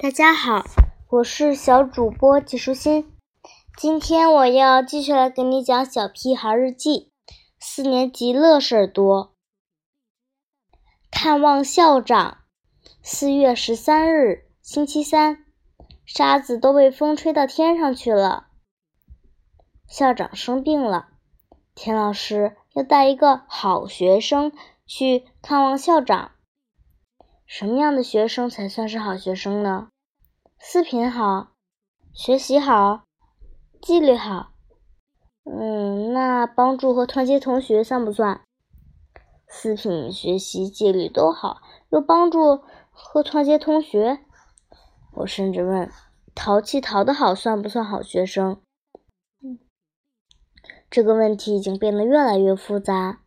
大家好，我是小主播季舒心。今天我要继续来给你讲《小屁孩日记》，四年级乐事儿多。看望校长。四月十三日，星期三，沙子都被风吹到天上去了。校长生病了，田老师要带一个好学生去看望校长。什么样的学生才算是好学生呢？四品好，学习好，纪律好。嗯，那帮助和团结同学算不算？四品学习纪律都好，又帮助和团结同学。我甚至问，淘气淘得好算不算好学生？这个问题已经变得越来越复杂。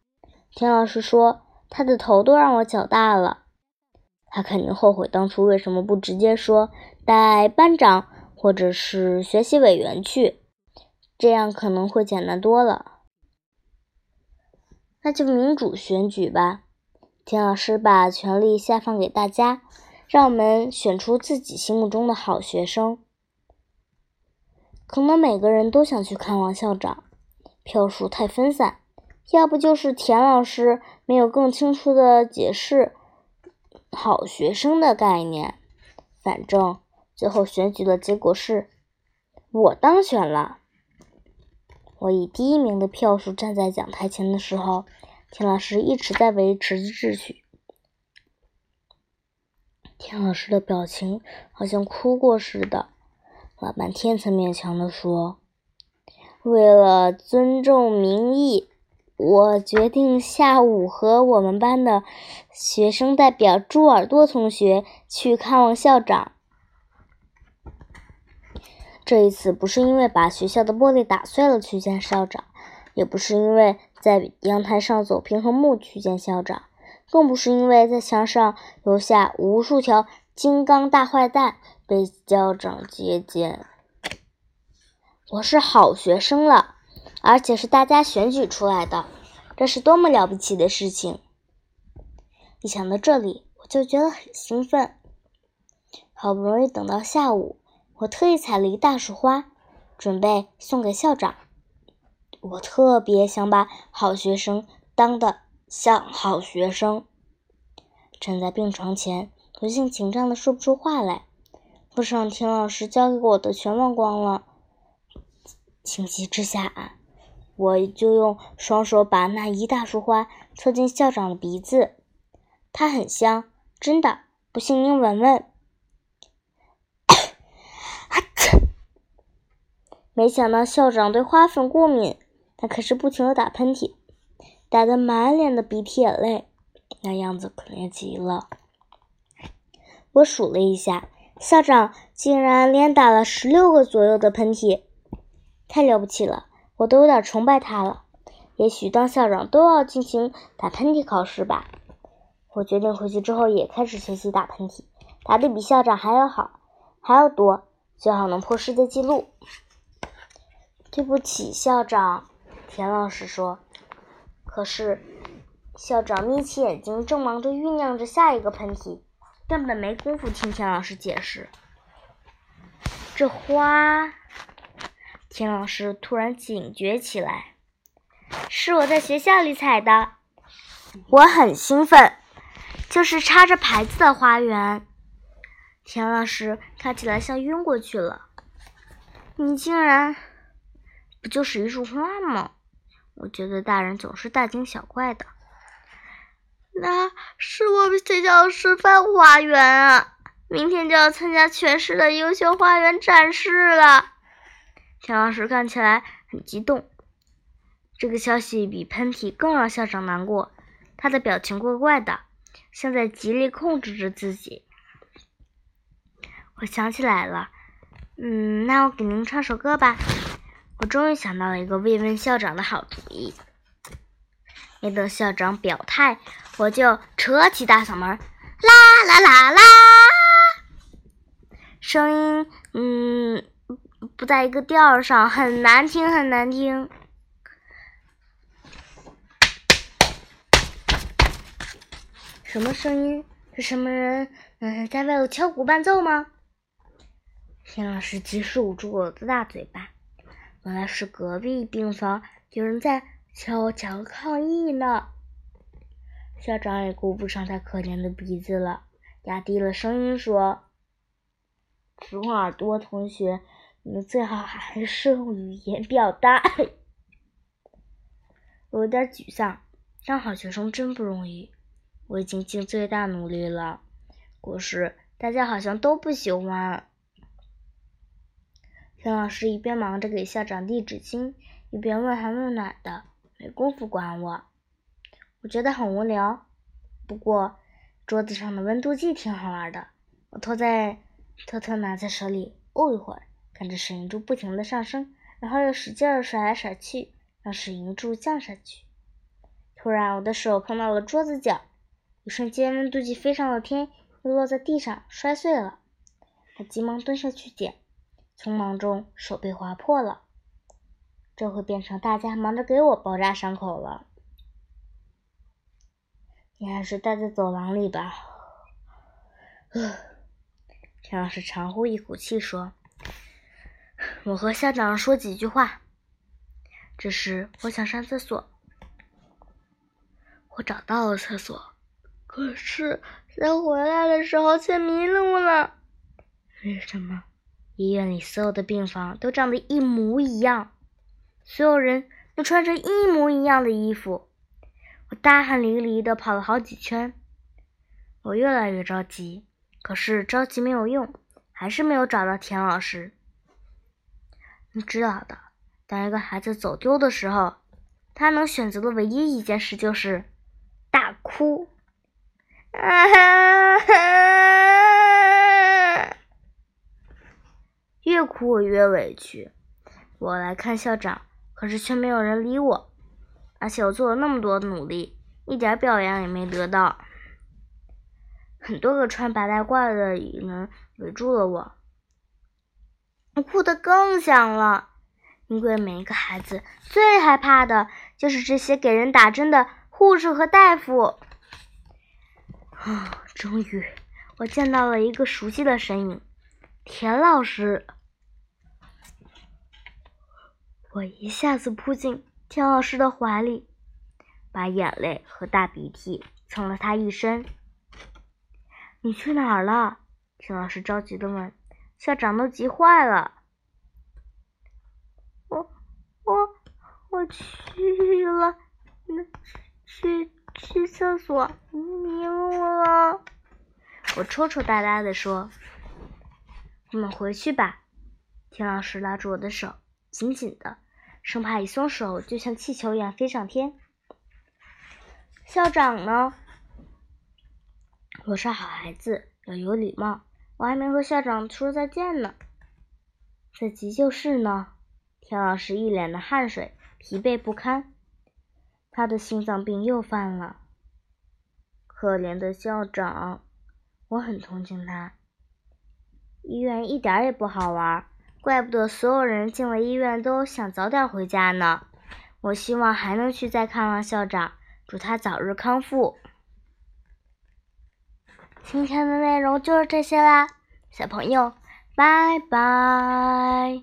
田老师说，他的头都让我搅大了。他肯定后悔当初为什么不直接说带班长或者是学习委员去，这样可能会简单多了。那就民主选举吧，田老师把权力下放给大家，让我们选出自己心目中的好学生。可能每个人都想去看望校长，票数太分散，要不就是田老师没有更清楚的解释。好学生的概念，反正最后选举的结果是我当选了。我以第一名的票数站在讲台前的时候，田老师一直在维持秩序。田老师的表情好像哭过似的，老半天才勉强的说：“为了尊重民意。”我决定下午和我们班的学生代表猪耳朵同学去看望校长。这一次不是因为把学校的玻璃打碎了去见校长，也不是因为在阳台上走平衡木去见校长，更不是因为在墙上留下无数条金刚大坏蛋被校长接见。我是好学生了。而且是大家选举出来的，这是多么了不起的事情！一想到这里，我就觉得很兴奋。好不容易等到下午，我特意采了一大束花，准备送给校长。我特别想把好学生当的像好学生。站在病床前，不幸紧张的说不出话来，不让田老师教给我的全忘光了。情急之下啊。我就用双手把那一大束花凑近校长的鼻子，它很香，真的，不信您闻闻。没想到校长对花粉过敏，他可是不停的打喷嚏，打得满脸的鼻涕眼泪，那样子可怜极了。我数了一下，校长竟然连打了十六个左右的喷嚏，太了不起了。我都有点崇拜他了。也许当校长都要进行打喷嚏考试吧。我决定回去之后也开始学习打喷嚏，打得比校长还要好，还要多，最好能破世界纪录。对不起，校长，田老师说。可是校长眯起眼睛，正忙着酝酿着下一个喷嚏，根本没工夫听田老师解释。这花。田老师突然警觉起来，是我在学校里采的，我很兴奋，就是插着牌子的花园。田老师看起来像晕过去了。你竟然不就是一束花吗？我觉得大人总是大惊小怪的。那是我们学校示范花园啊，明天就要参加全市的优秀花园展示了。田老师看起来很激动，这个消息比喷嚏更让校长难过。他的表情怪怪的，像在极力控制着自己。我想起来了，嗯，那我给您唱首歌吧。我终于想到了一个慰问校长的好主意。没等校长表态，我就扯起大嗓门，啦啦啦啦，声音，嗯。不在一个调上，很难听，很难听。什么声音？是什么人？嗯，在为我敲鼓伴奏吗？田老师及时捂住我的大嘴巴。原来是隔壁病房有人在敲墙抗议呢。校长也顾不上他可怜的鼻子了，压低了声音说：“直耳朵同学，你们最好还是用语言表达。”我有点沮丧，当好学生真不容易。我已经尽最大努力了，可是大家好像都不喜欢。田老师一边忙着给校长递纸巾，一边问寒问暖的，没工夫管我。我觉得很无聊，不过桌子上的温度计挺好玩的。我偷在偷偷拿在手里握一会儿，看着水银柱不停的上升，然后又使劲儿甩来甩去，让水银柱降下去。突然，我的手碰到了桌子角，一瞬间温度计飞上了天，又落在地上摔碎了。我急忙蹲下去捡，匆忙中手被划破了。这会变成大家忙着给我包扎伤口了。你还是待在走廊里吧。田老师长呼一口气说：“我和校长说几句话。”这时，我想上厕所。我找到了厕所，可是，在回来的时候却迷路了。为什么？医院里所有的病房都长得一模一样，所有人都穿着一模一样的衣服。我大汗淋漓的跑了好几圈，我越来越着急，可是着急没有用，还是没有找到田老师。你知道的，当一个孩子走丢的时候，他能选择的唯一一件事就是大哭。啊哈！越哭我越委屈。我来看校长，可是却没有人理我。而且我做了那么多努力，一点表扬也没得到。很多个穿白大褂的人围住了，我我哭得更响了，因为每一个孩子最害怕的就是这些给人打针的护士和大夫。啊！终于，我见到了一个熟悉的身影——田老师。我一下子扑进。田老师的怀里，把眼泪和大鼻涕蹭了他一身。你去哪儿了？田老师着急的问。校长都急坏了。我我我去了，去去厕所，迷路了。我抽抽搭搭的说：“我们回去吧。”田老师拉住我的手，紧紧的。生怕一松手，就像气球一样飞上天。校长呢？我是好孩子，要有礼貌。我还没和校长说再见呢。在急救室呢，田老师一脸的汗水，疲惫不堪。他的心脏病又犯了。可怜的校长，我很同情他。医院一点也不好玩。怪不得所有人进了医院都想早点回家呢。我希望还能去再看望校长，祝他早日康复。今天的内容就是这些啦，小朋友，拜拜。